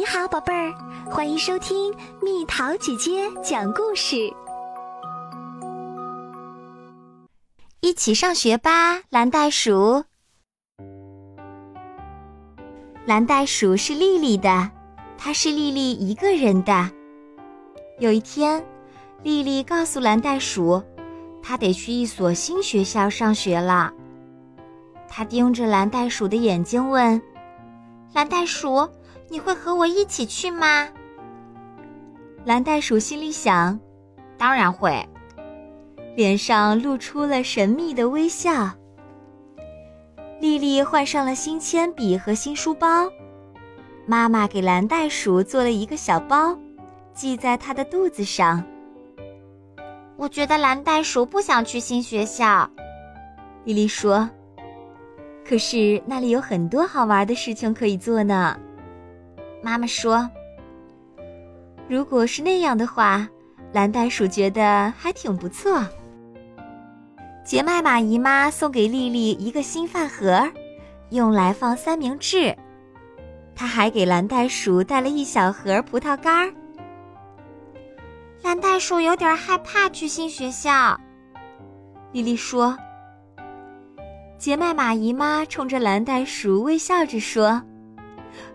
你好，宝贝儿，欢迎收听蜜桃姐姐讲故事。一起上学吧，蓝袋鼠。蓝袋鼠是丽丽的，它是丽丽一个人的。有一天，丽丽告诉蓝袋鼠，她得去一所新学校上学了。她盯着蓝袋鼠的眼睛问：“蓝袋鼠。”你会和我一起去吗？蓝袋鼠心里想：“当然会。”脸上露出了神秘的微笑。丽丽换上了新铅笔和新书包，妈妈给蓝袋鼠做了一个小包，系在它的肚子上。我觉得蓝袋鼠不想去新学校，丽丽说：“可是那里有很多好玩的事情可以做呢。”妈妈说：“如果是那样的话，蓝袋鼠觉得还挺不错。”杰麦玛姨妈送给丽丽一个新饭盒，用来放三明治。她还给蓝袋鼠带了一小盒葡萄干儿。蓝袋鼠有点害怕去新学校，丽丽说。杰麦玛姨妈冲着蓝袋鼠微笑着说。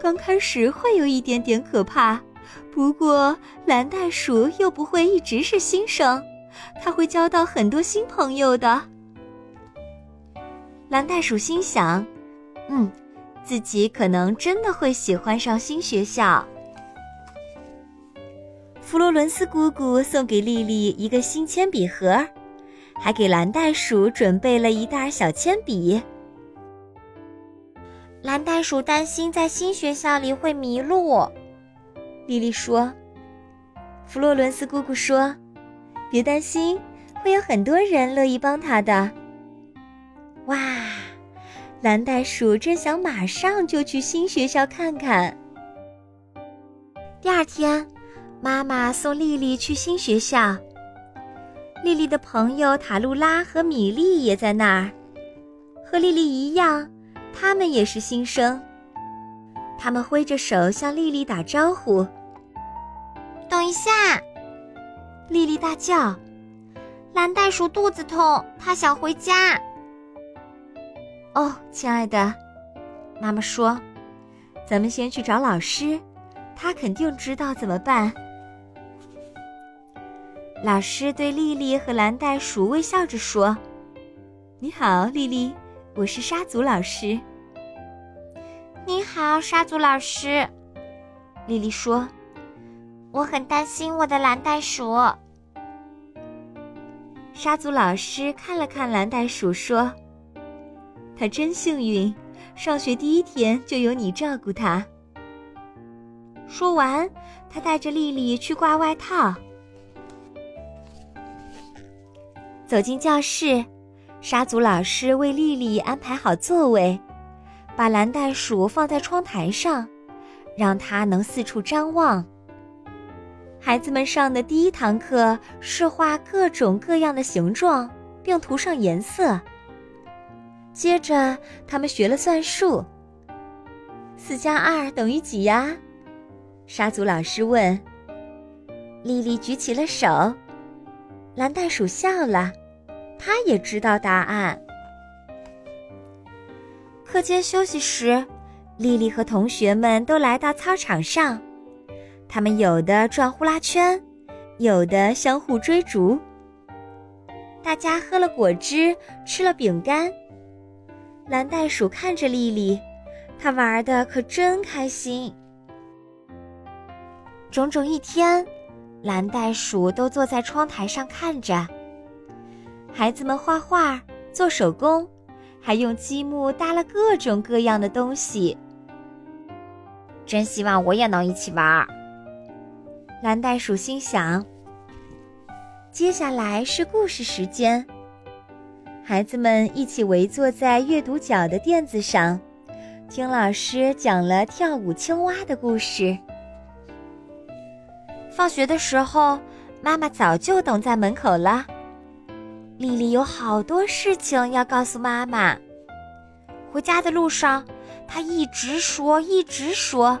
刚开始会有一点点可怕，不过蓝袋鼠又不会一直是新生，它会交到很多新朋友的。蓝袋鼠心想：“嗯，自己可能真的会喜欢上新学校。”弗洛伦斯姑姑送给丽丽一个新铅笔盒，还给蓝袋鼠准备了一袋小铅笔。蓝袋鼠担心在新学校里会迷路，丽丽说。弗洛伦斯姑姑说：“别担心，会有很多人乐意帮他的。”哇，蓝袋鼠真想马上就去新学校看看。第二天，妈妈送丽丽去新学校。丽丽的朋友塔露拉和米莉也在那儿，和丽丽一样。他们也是新生，他们挥着手向丽丽打招呼。等一下，丽丽大叫：“蓝袋鼠肚子痛，它想回家。”哦，亲爱的，妈妈说：“咱们先去找老师，他肯定知道怎么办。”老师对丽丽和蓝袋鼠微笑着说：“你好，丽丽。”我是沙祖老师。你好，沙祖老师。丽丽说：“我很担心我的蓝袋鼠。”沙祖老师看了看蓝袋鼠，说：“他真幸运，上学第一天就有你照顾他。”说完，他带着丽丽去挂外套，走进教室。沙祖老师为丽丽安排好座位，把蓝袋鼠放在窗台上，让它能四处张望。孩子们上的第一堂课是画各种各样的形状，并涂上颜色。接着，他们学了算术。四加二等于几呀？沙祖老师问。丽丽举起了手，蓝袋鼠笑了。他也知道答案。课间休息时，丽丽和同学们都来到操场上，他们有的转呼啦圈，有的相互追逐。大家喝了果汁，吃了饼干。蓝袋鼠看着丽丽，她玩的可真开心。整整一天，蓝袋鼠都坐在窗台上看着。孩子们画画、做手工，还用积木搭了各种各样的东西。真希望我也能一起玩儿。蓝袋鼠心想。接下来是故事时间。孩子们一起围坐在阅读角的垫子上，听老师讲了跳舞青蛙的故事。放学的时候，妈妈早就等在门口了。丽丽有好多事情要告诉妈妈。回家的路上，她一直说，一直说，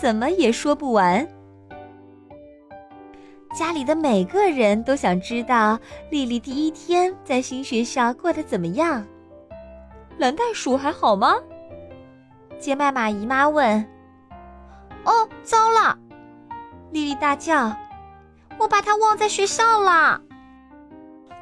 怎么也说不完。家里的每个人都想知道丽丽第一天在新学校过得怎么样。蓝袋鼠还好吗？杰麦玛姨妈问。哦，糟了！丽丽大叫：“我把它忘在学校了！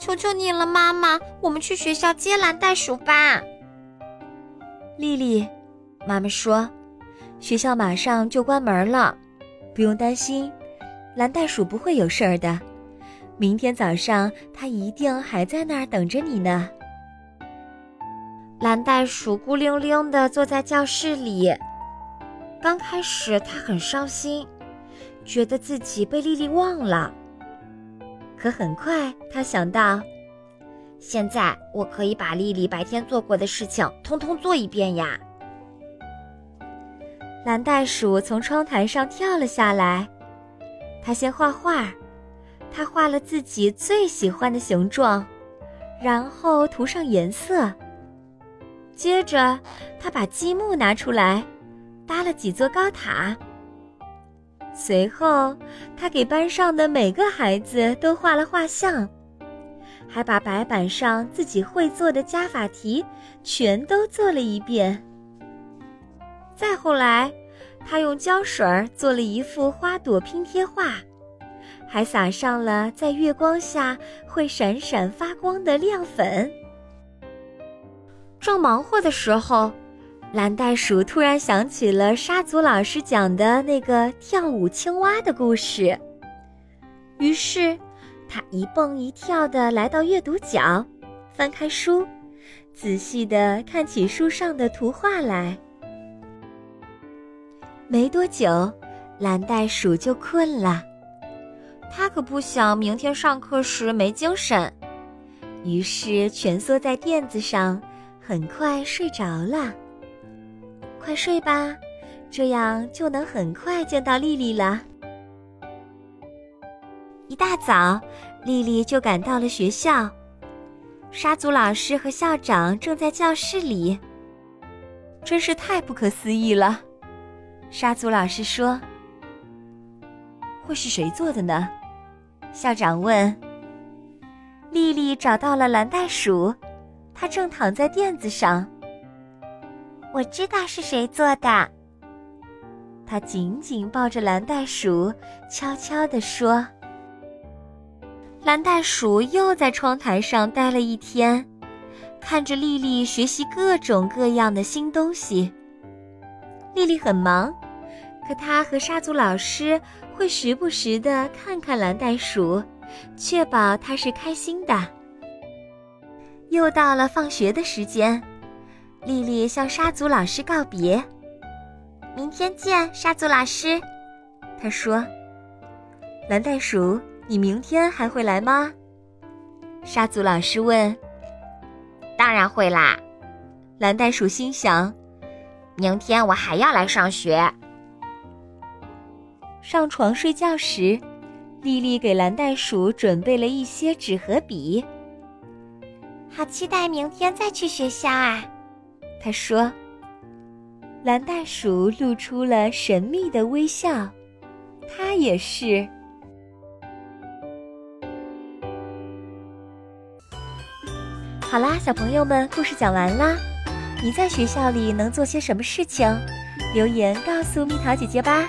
求求你了，妈妈，我们去学校接蓝袋鼠吧。”丽丽，妈妈说：“学校马上就关门了，不用担心，蓝袋鼠不会有事儿的。明天早上它一定还在那儿等着你呢。”蓝袋鼠孤零零地坐在教室里。刚开始，它很伤心，觉得自己被丽丽忘了。可很快，他想到，现在我可以把丽丽白天做过的事情通通做一遍呀。蓝袋鼠从窗台上跳了下来，他先画画，他画了自己最喜欢的形状，然后涂上颜色。接着，他把积木拿出来。搭了几座高塔。随后，他给班上的每个孩子都画了画像，还把白板上自己会做的加法题全都做了一遍。再后来，他用胶水做了一幅花朵拼贴画，还撒上了在月光下会闪闪发光的亮粉。正忙活的时候。蓝袋鼠突然想起了沙祖老师讲的那个跳舞青蛙的故事，于是，它一蹦一跳地来到阅读角，翻开书，仔细地看起书上的图画来。没多久，蓝袋鼠就困了，它可不想明天上课时没精神，于是蜷缩在垫子上，很快睡着了。快睡吧，这样就能很快见到丽丽了。一大早，丽丽就赶到了学校。沙祖老师和校长正在教室里。真是太不可思议了，沙祖老师说。会是谁做的呢？校长问。丽丽找到了蓝袋鼠，它正躺在垫子上。我知道是谁做的。他紧紧抱着蓝袋鼠，悄悄地说：“蓝袋鼠又在窗台上待了一天，看着丽丽学习各种各样的新东西。丽丽很忙，可她和沙祖老师会时不时的看看蓝袋鼠，确保它是开心的。又到了放学的时间。”丽丽向沙祖老师告别。明天见，沙祖老师。她说：“蓝袋鼠，你明天还会来吗？”沙祖老师问。“当然会啦。”蓝袋鼠心想：“明天我还要来上学。”上床睡觉时，丽丽给蓝袋鼠准备了一些纸和笔。好期待明天再去学校啊！他说：“蓝袋鼠露出了神秘的微笑，它也是。”好啦，小朋友们，故事讲完啦。你在学校里能做些什么事情？留言告诉蜜桃姐姐吧。